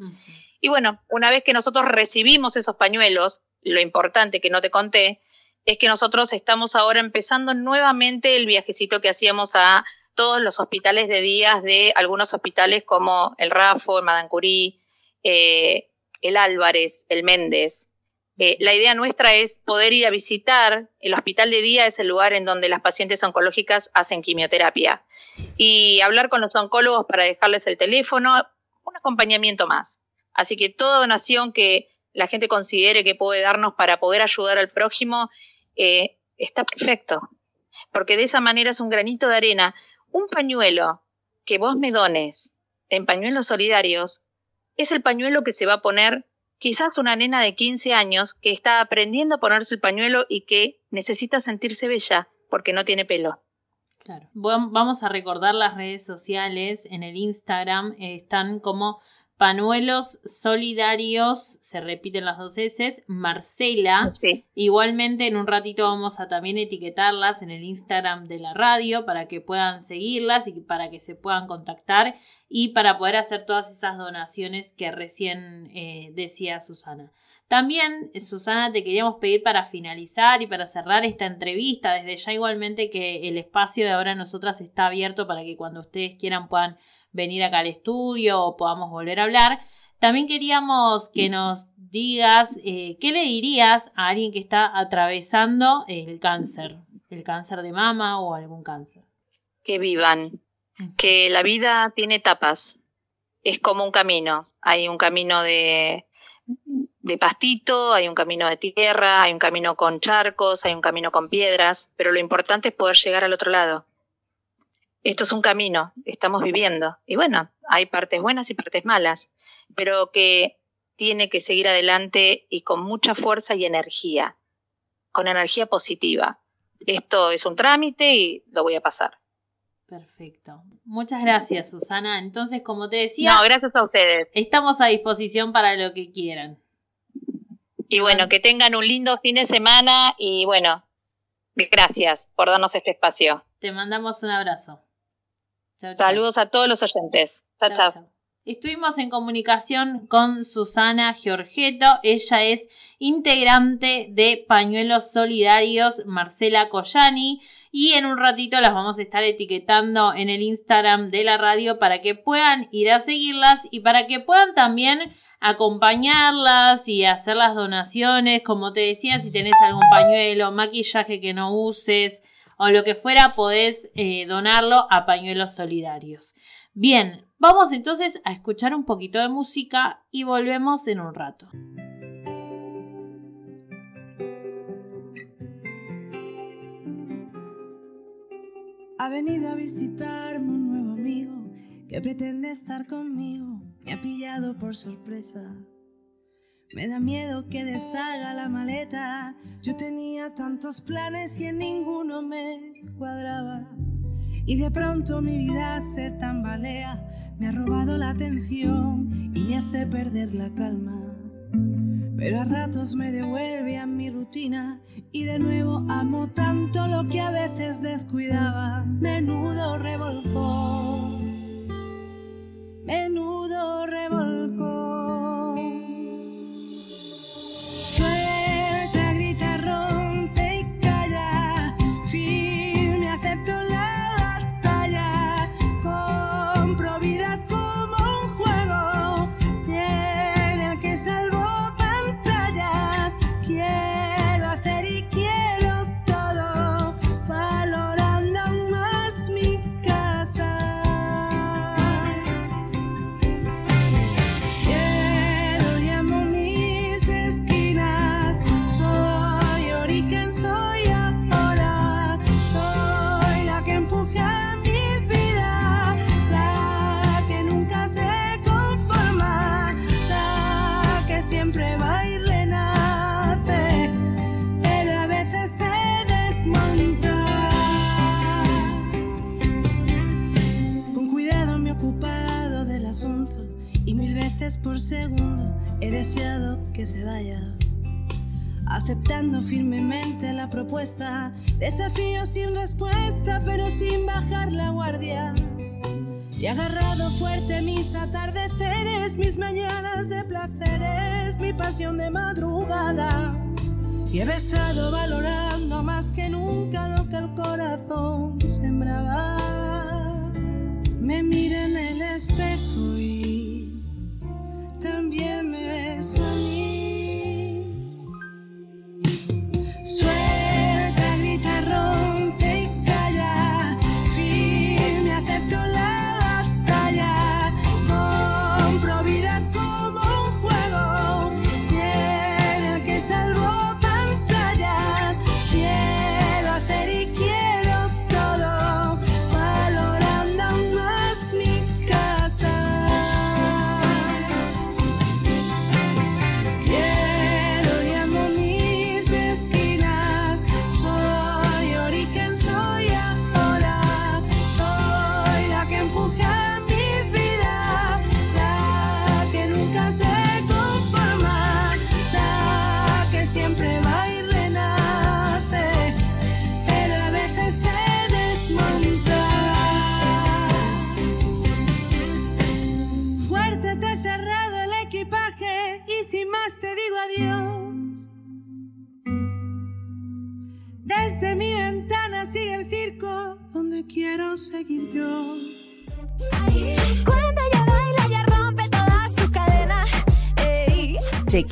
Y bueno, una vez que nosotros recibimos esos pañuelos, lo importante que no te conté, es que nosotros estamos ahora empezando nuevamente el viajecito que hacíamos a todos los hospitales de días de algunos hospitales como el Rafo, el Madancurí, eh, el Álvarez, el Méndez, eh, la idea nuestra es poder ir a visitar el hospital de día, es el lugar en donde las pacientes oncológicas hacen quimioterapia. Y hablar con los oncólogos para dejarles el teléfono, un acompañamiento más. Así que toda donación que la gente considere que puede darnos para poder ayudar al prójimo, eh, está perfecto. Porque de esa manera es un granito de arena. Un pañuelo que vos me dones en pañuelos solidarios es el pañuelo que se va a poner quizás una nena de 15 años que está aprendiendo a ponerse el pañuelo y que necesita sentirse bella porque no tiene pelo. Claro. Vamos a recordar las redes sociales. En el Instagram están como Panuelos Solidarios, se repiten las dos S, Marcela. Igualmente en un ratito vamos a también etiquetarlas en el Instagram de la radio para que puedan seguirlas y para que se puedan contactar y para poder hacer todas esas donaciones que recién eh, decía Susana. También, Susana, te queríamos pedir para finalizar y para cerrar esta entrevista, desde ya igualmente que el espacio de ahora nosotras está abierto para que cuando ustedes quieran puedan venir acá al estudio o podamos volver a hablar. También queríamos que nos digas eh, qué le dirías a alguien que está atravesando el cáncer, el cáncer de mama o algún cáncer. Que vivan, que la vida tiene etapas, es como un camino, hay un camino de, de pastito, hay un camino de tierra, hay un camino con charcos, hay un camino con piedras, pero lo importante es poder llegar al otro lado esto es un camino, estamos viviendo. Y bueno, hay partes buenas y partes malas, pero que tiene que seguir adelante y con mucha fuerza y energía, con energía positiva. Esto es un trámite y lo voy a pasar. Perfecto. Muchas gracias, Susana. Entonces, como te decía... No, gracias a ustedes. Estamos a disposición para lo que quieran. Y bueno, que tengan un lindo fin de semana y bueno, gracias por darnos este espacio. Te mandamos un abrazo. Saludos a todos los oyentes. Chao, chao. Estuvimos en comunicación con Susana Giorgetto. Ella es integrante de Pañuelos Solidarios Marcela Collani. Y en un ratito las vamos a estar etiquetando en el Instagram de la radio para que puedan ir a seguirlas y para que puedan también acompañarlas y hacer las donaciones. Como te decía, si tenés algún pañuelo, maquillaje que no uses, o lo que fuera, podés eh, donarlo a pañuelos solidarios. Bien, vamos entonces a escuchar un poquito de música y volvemos en un rato. Ha venido a visitarme un nuevo amigo que pretende estar conmigo. Me ha pillado por sorpresa. Me da miedo que deshaga la maleta. Yo tenía tantos planes y en ninguno me cuadraba. Y de pronto mi vida se tambalea. Me ha robado la atención y me hace perder la calma. Pero a ratos me devuelve a mi rutina y de nuevo amo tanto lo que a veces descuidaba. Menudo revolcón. Menudo revolcón. Fuerte mis atardeceres, mis mañanas de placeres, mi pasión de madrugada. Y he besado valorando más que nunca lo que el corazón sembraba. Me mira en el espejo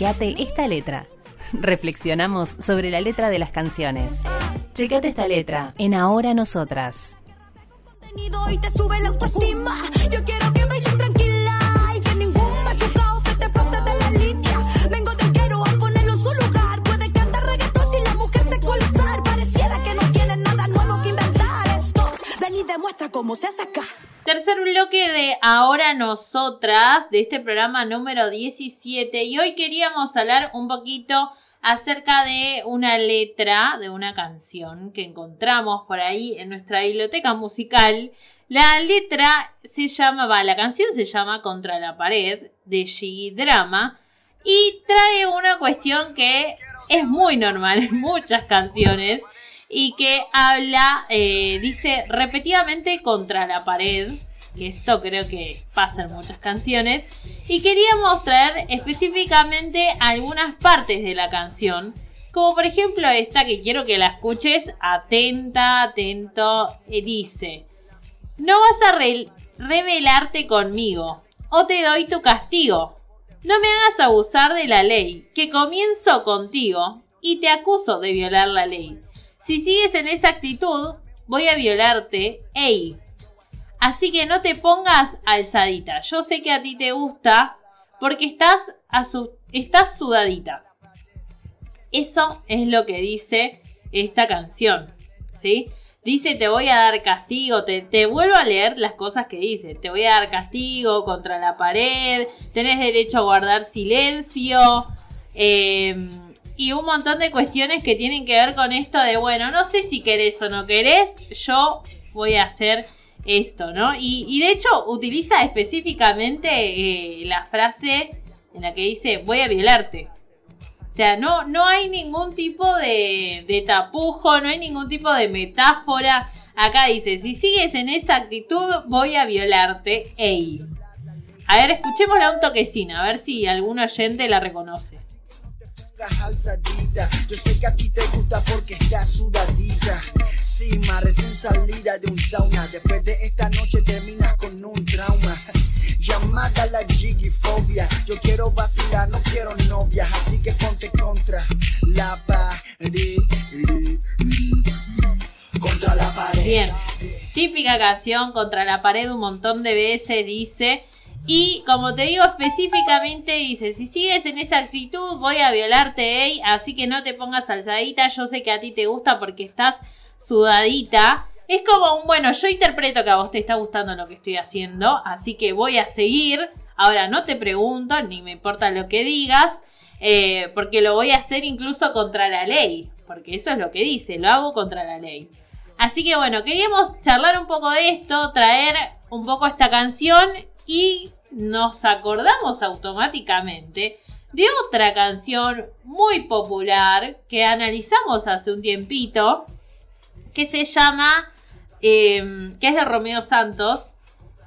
Esta letra. Reflexionamos sobre la letra de las canciones. Chequeate esta letra en Ahora Nosotras. demuestra cómo se hace acá. Tercer bloque de Ahora Nosotras, de este programa número 17. Y hoy queríamos hablar un poquito acerca de una letra de una canción que encontramos por ahí en nuestra biblioteca musical. La letra se llama, va, la canción se llama Contra la pared de Shiggy Drama y trae una cuestión que es muy normal en muchas canciones y que habla, eh, dice repetidamente contra la pared, que esto creo que pasa en muchas canciones, y queríamos traer específicamente algunas partes de la canción, como por ejemplo esta que quiero que la escuches atenta, atento, dice, no vas a re- rebelarte conmigo, o te doy tu castigo. No me hagas abusar de la ley, que comienzo contigo y te acuso de violar la ley. Si sigues en esa actitud, voy a violarte, ey. Así que no te pongas alzadita. Yo sé que a ti te gusta porque estás, estás sudadita. Eso es lo que dice esta canción, ¿sí? Dice, te voy a dar castigo, te, te vuelvo a leer las cosas que dice. Te voy a dar castigo contra la pared, tenés derecho a guardar silencio, eh, y un montón de cuestiones que tienen que ver con esto de, bueno, no sé si querés o no querés, yo voy a hacer esto, ¿no? Y, de hecho utiliza específicamente eh, la frase en la que dice, voy a violarte. O sea, no, no hay ningún tipo de, de tapujo, no hay ningún tipo de metáfora. Acá dice, si sigues en esa actitud, voy a violarte. Ey. A ver, escuchémosla un toquecín, a ver si algún oyente la reconoce. Estás alzadita, yo sé que a ti te gusta porque estás sudadita. Sí, ma, recién salida de un sauna. Después de esta noche terminas con un trauma. Llamada la jigifobia. Yo quiero vacilar, no quiero novias. Así que ponte contra la pared. Contra la pared. Bien. Típica canción contra la pared un montón de veces dice. Y como te digo específicamente dice, si sigues en esa actitud voy a violarte, así que no te pongas alzadita, yo sé que a ti te gusta porque estás sudadita. Es como un, bueno, yo interpreto que a vos te está gustando lo que estoy haciendo, así que voy a seguir. Ahora no te pregunto, ni me importa lo que digas, eh, porque lo voy a hacer incluso contra la ley, porque eso es lo que dice, lo hago contra la ley. Así que bueno, queríamos charlar un poco de esto, traer un poco esta canción y nos acordamos automáticamente de otra canción muy popular que analizamos hace un tiempito, que se llama, eh, que es de Romeo Santos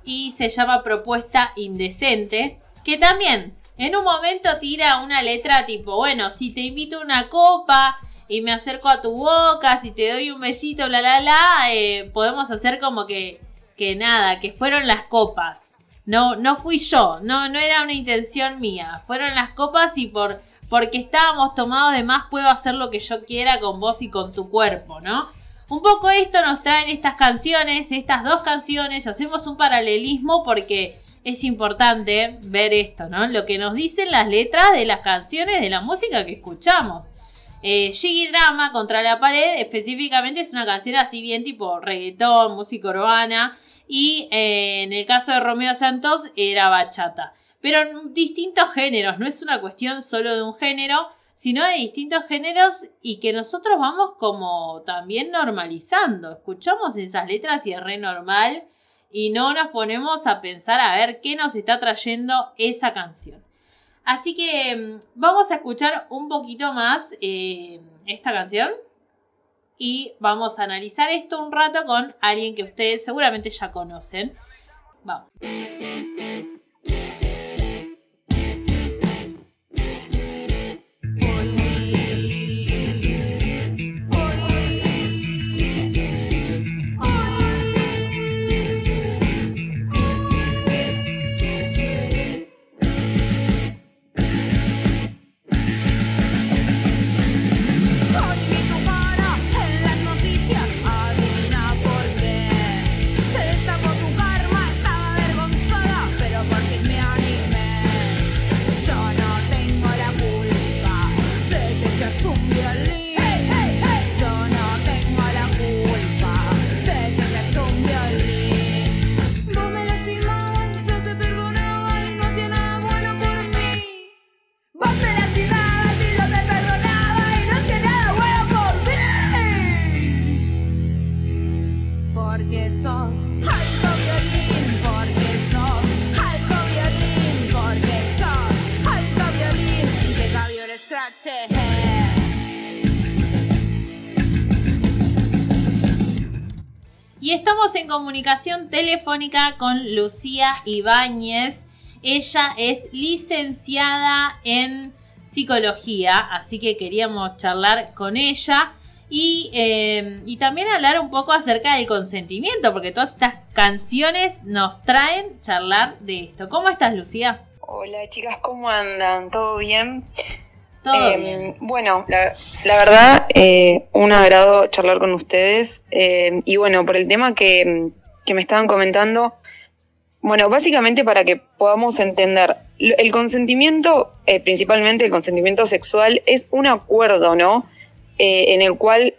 y se llama Propuesta Indecente, que también en un momento tira una letra tipo, bueno, si te invito a una copa y me acerco a tu boca, si te doy un besito, bla, bla, bla, eh, podemos hacer como que, que nada, que fueron las copas. No, no fui yo, no, no era una intención mía. Fueron las copas y por, porque estábamos tomados de más puedo hacer lo que yo quiera con vos y con tu cuerpo, ¿no? Un poco esto nos traen estas canciones, estas dos canciones, hacemos un paralelismo porque es importante ver esto, ¿no? Lo que nos dicen las letras de las canciones de la música que escuchamos. Eh, Jiggy Drama contra la pared específicamente es una canción así bien tipo reggaetón, música urbana y eh, en el caso de Romeo Santos era bachata. Pero en distintos géneros, no es una cuestión solo de un género, sino de distintos géneros y que nosotros vamos como también normalizando. Escuchamos esas letras y es re normal y no nos ponemos a pensar a ver qué nos está trayendo esa canción. Así que mm, vamos a escuchar un poquito más eh, esta canción y vamos a analizar esto un rato con alguien que ustedes seguramente ya conocen. Vamos. Estamos en comunicación telefónica con Lucía Ibáñez. Ella es licenciada en psicología, así que queríamos charlar con ella y, eh, y también hablar un poco acerca del consentimiento, porque todas estas canciones nos traen charlar de esto. ¿Cómo estás, Lucía? Hola chicas, ¿cómo andan? ¿Todo bien? Eh, bien. Bueno, la, la verdad, eh, un agrado charlar con ustedes. eh, y bueno, por el tema que, que me estaban comentando, bueno, básicamente para que podamos entender, el consentimiento, eh, principalmente el consentimiento sexual, es un acuerdo, ¿no? Eh, en el cual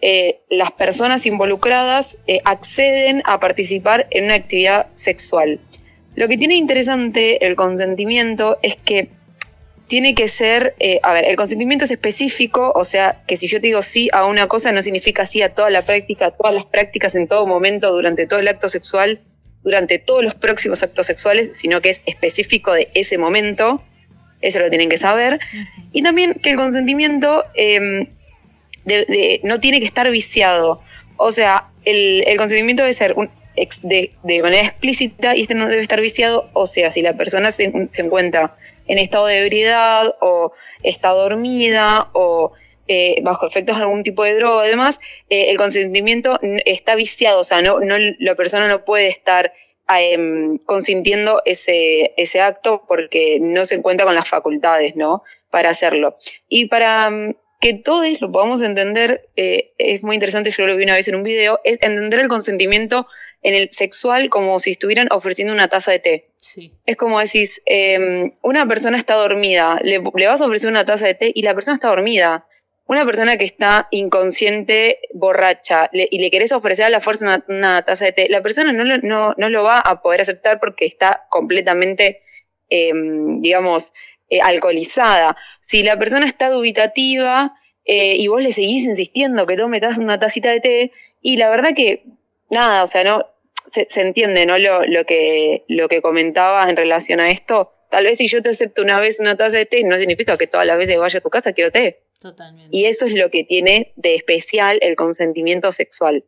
las personas involucradas acceden a participar en una actividad sexual. Lo que tiene interesante el consentimiento es que tiene que ser, eh, a ver, el consentimiento es específico, o sea, que si yo te digo sí a una cosa no significa sí a toda la práctica, a todas las prácticas en todo momento, durante todo el acto sexual, durante todos los próximos actos sexuales, sino que es específico de ese momento, eso lo tienen que saber. Y también que el consentimiento eh, de- de- no tiene que estar viciado, o sea, el, el consentimiento debe ser un, de, de manera explícita y este no debe estar viciado, o sea, si la persona se, se encuentra en estado de ebriedad o está dormida o eh, bajo efectos de algún tipo de droga y demás, eh, el consentimiento está viciado, o sea, no, la persona no puede estar em, consintiendo ese, ese acto porque no se encuentra con las facultades, ¿no? Para hacerlo. Y para mm, que todos lo podamos entender, eh, es muy interesante, yo lo vi una vez en un video, es entender el consentimiento en el sexual como si estuvieran ofreciendo una taza de té. Es como decís, eh, una persona está dormida, le, vas a ofrecer una taza de té y la persona está dormida. Una persona que está inconsciente, borracha, y le querés ofrecer a la fuerza una, taza de té, la persona no lo, no, no lo va a poder aceptar porque está completamente, eh, digamos, eh, alcoholizada. Si la persona está dubitativa eh, y vos le seguís insistiendo que tome una tacita de té, y la verdad que, nada, o sea, no, se, se entiende, ¿no? Lo, lo, que, lo que comentaba en relación a esto. Tal vez si yo te acepto una vez una taza de té, no significa que todas las veces vaya a tu casa quiero té. Totalmente. Y eso es lo que tiene de especial el consentimiento sexual.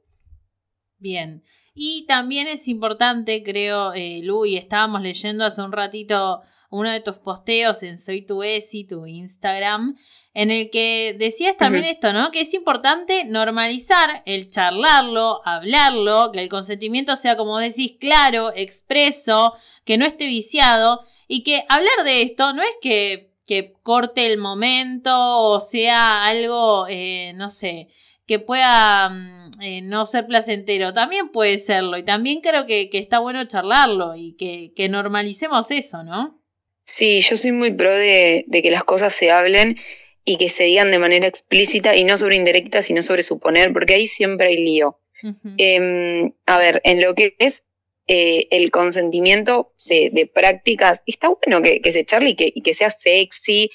Bien. Y también es importante, creo, eh, Lu, y estábamos leyendo hace un ratito uno de tus posteos en Soy tu Esi, tu Instagram, en el que decías también esto, ¿no? Que es importante normalizar el charlarlo, hablarlo, que el consentimiento sea, como decís, claro, expreso, que no esté viciado, y que hablar de esto no es que, que corte el momento o sea algo, eh, no sé, que pueda mm, eh, no ser placentero, también puede serlo. Y también creo que, que está bueno charlarlo y que, que normalicemos eso, ¿no? Sí, yo soy muy pro de, de que las cosas se hablen y que se digan de manera explícita y no sobre indirecta, sino sobre suponer, porque ahí siempre hay lío. Eh, a ver, en lo que es eh, el consentimiento de, de prácticas, está bueno que, que se charle y que, y que sea sexy,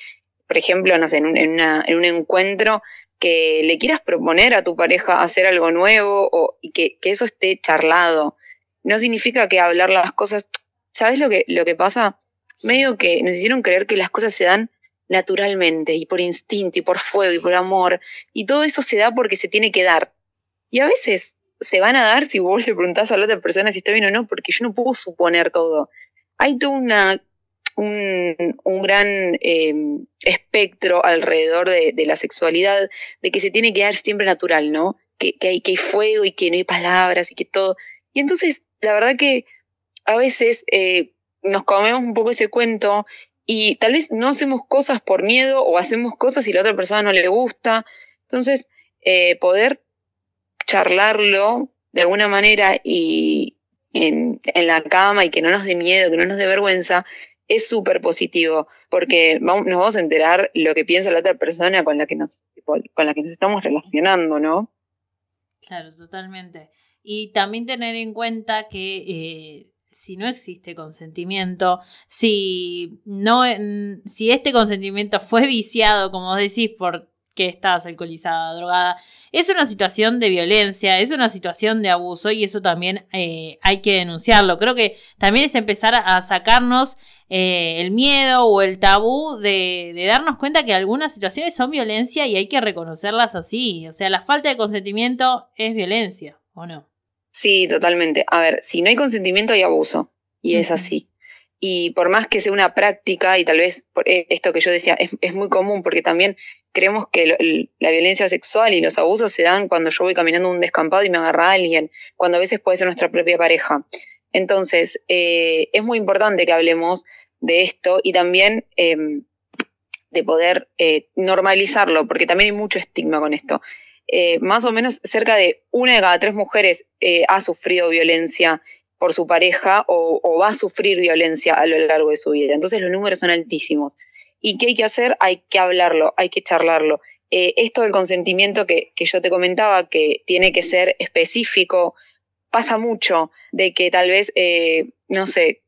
por ejemplo, no sé, en un, en una- en un encuentro que le quieras proponer a tu pareja hacer algo nuevo o, y que, que eso esté charlado. No significa que hablar las cosas, ¿sabes lo que, lo que pasa? Medio que nos hicieron creer que las cosas se dan naturalmente y por instinto y por fuego y por amor y todo eso se da porque se tiene que dar. Y a veces se van a dar si vos le preguntás a la otra persona si está bien o no, porque yo no puedo suponer todo. Hay todo una, un, un gran eh, espectro alrededor de, de la sexualidad, de que se tiene que dar siempre natural, ¿no? Que, que, hay, que hay fuego y que no hay palabras y que todo. Y entonces, la verdad que a veces eh, nos comemos un poco ese cuento y tal vez no hacemos cosas por miedo o hacemos cosas y la otra persona no le gusta. Entonces, eh, poder charlarlo de alguna manera y en, la cama y que no nos dé miedo, que no nos dé vergüenza, es súper positivo, porque vamos, nos vamos a enterar lo que piensa la otra persona con la que nos, con la que nos estamos relacionando, ¿no? Claro, totalmente. Y también tener en cuenta que eh, si no existe consentimiento, si no, si este consentimiento fue viciado, como decís, por que estás alcoholizada, drogada. Es una situación de violencia, es una situación de abuso y eso también eh, hay que denunciarlo. Creo que también es empezar a sacarnos eh, el miedo o el tabú de, de, darnos cuenta que algunas situaciones son violencia y hay que reconocerlas así. O sea, la falta de consentimiento es violencia, ¿o no? Sí, totalmente. A ver, si no hay consentimiento hay abuso y es así. Y por más que sea una práctica, y tal vez eh, esto que yo decía es, es muy común, porque también creemos que la violencia sexual y los abusos se dan cuando yo voy caminando un descampado y me agarra alguien, cuando a veces puede ser nuestra propia pareja. Entonces, eh, es muy importante que hablemos de esto y también em, de poder eh, normalizarlo, porque también hay mucho estigma con esto. más o menos cerca de una de cada tres mujeres ha sufrido violencia por su pareja o, va a sufrir violencia a lo largo de su vida. Entonces los números son altísimos. ¿Y qué hay que hacer? Hay que hablarlo, hay que charlarlo. Eh, esto del consentimiento que, yo te comentaba, que tiene que ser específico, pasa mucho de que tal vez, eh, no sé,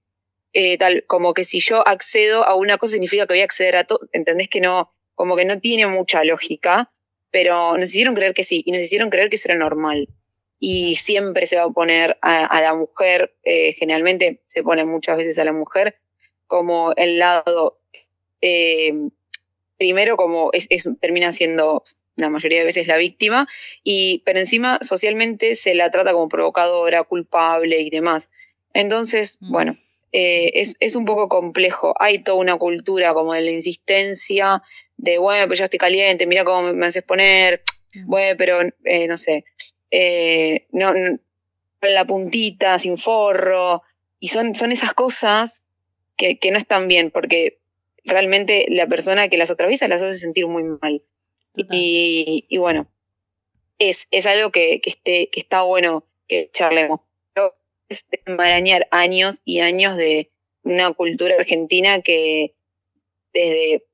eh, tal como que si yo accedo a una cosa significa que voy a acceder a todo, ¿entendés que no? Como que no tiene mucha lógica, pero nos hicieron creer que sí, y nos hicieron creer que eso era normal y siempre se va a poner a, la mujer, eh, generalmente se pone muchas veces a la mujer como el lado, eh, primero como es, termina siendo la mayoría de veces la víctima, y pero encima socialmente se la trata como provocadora, culpable y demás. Entonces, mm. bueno, eh, es, es un poco complejo. Hay toda una cultura como de la insistencia, de bueno, pero yo estoy caliente, mira cómo me haces poner, mm. bueno, pero no sé, eh, no, la puntita, sin forro, y son, son esas cosas que, que no están bien, porque realmente la persona que las atraviesa las hace sentir muy mal. Y, y, bueno, es, es algo que, que, esté, que está bueno que charlemos. Pero es enmarañar años y años de una cultura argentina que desde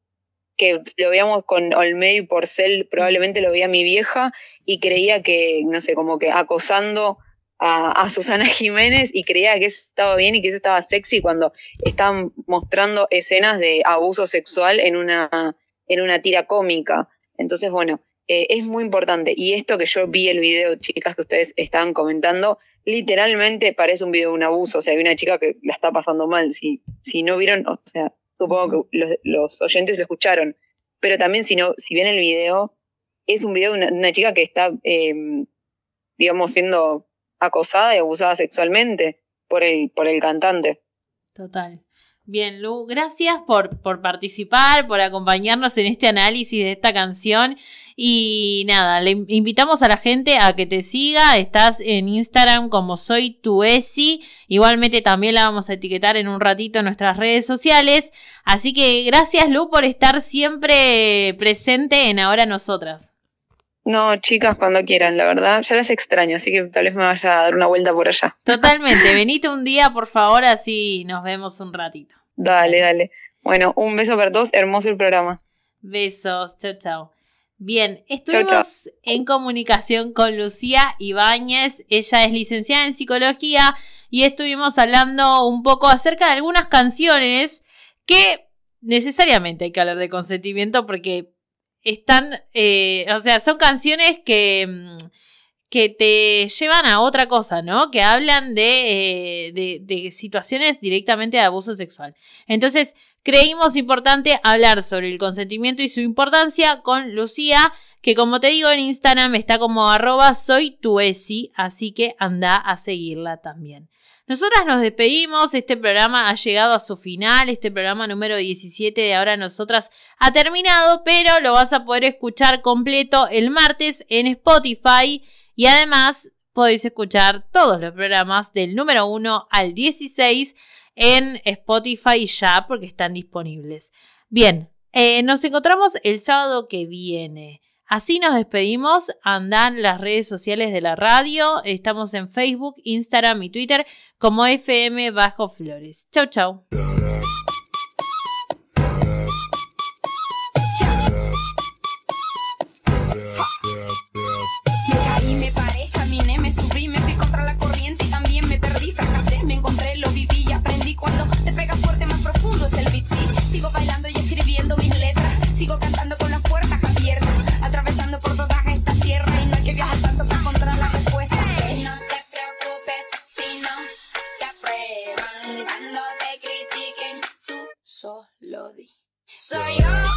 que lo veíamos con Olmedo y Porcel, probablemente lo veía mi vieja y creía que, no sé, como que acosando a, Susana Jiménez y creía que eso estaba bien y que eso estaba sexy cuando estaban mostrando escenas de abuso sexual en una, en una tira cómica. Entonces, bueno, eh, es muy importante. Y esto que yo vi el video, chicas, que ustedes estaban comentando, literalmente parece un video de un abuso. O sea, hay una chica que la está pasando mal. Si, si no vieron, o sea, supongo que los, oyentes lo escucharon, pero también si, no, si ven el video, es un video de una, chica que está, em, digamos, siendo acosada y abusada sexualmente por el, por el cantante. Total. Bien, Lu, gracias por, por participar, por acompañarnos en este análisis de esta canción. Y nada, le invitamos a la gente a que te siga. Estás en Instagram como soy tu Esi. Igualmente también la vamos a etiquetar en un ratito en nuestras redes sociales. Así que gracias, Lu, por estar siempre presente en Ahora Nosotras. No, chicas, cuando quieran, la verdad, ya las extraño, así que tal vez me vaya a dar una vuelta por allá. Totalmente, venite un día, por favor, así nos vemos un ratito. Dale, dale. Bueno, un beso para todos, hermoso el programa. Besos, chao, chao. Bien, estuvimos en comunicación con Lucía Ibáñez, ella es licenciada en psicología y estuvimos hablando un poco acerca de algunas canciones que necesariamente hay que hablar de consentimiento porque están, eh, o sea, son canciones que, mm, que te llevan a otra cosa, ¿no? Que hablan de, eh, de, situaciones directamente de abuso sexual. Entonces, creímos importante hablar sobre el consentimiento y su importancia con Lucía, que como te digo en Instagram está como arroba soy tu así que anda a seguirla también. Nosotras nos despedimos, este programa ha llegado a su final, este programa número 17 de ahora nosotras ha terminado, pero lo vas a poder escuchar completo el martes en Spotify y además podéis escuchar todos los programas del número 1 al 16 en Spotify ya porque están disponibles. Bien, eh, nos encontramos el sábado que viene. Así nos despedimos. Andan las redes sociales de la radio. Estamos en Facebook, Instagram y Twitter como FM Bajo Flores. Chau, chau. cantando con las puertas abiertas, atravesando por todas estas tierras y no hay que viajar tanto para encontrar la respuesta. No te preocupes si no te aprueban, cuando te critiquen, tú solo di. Soy yo.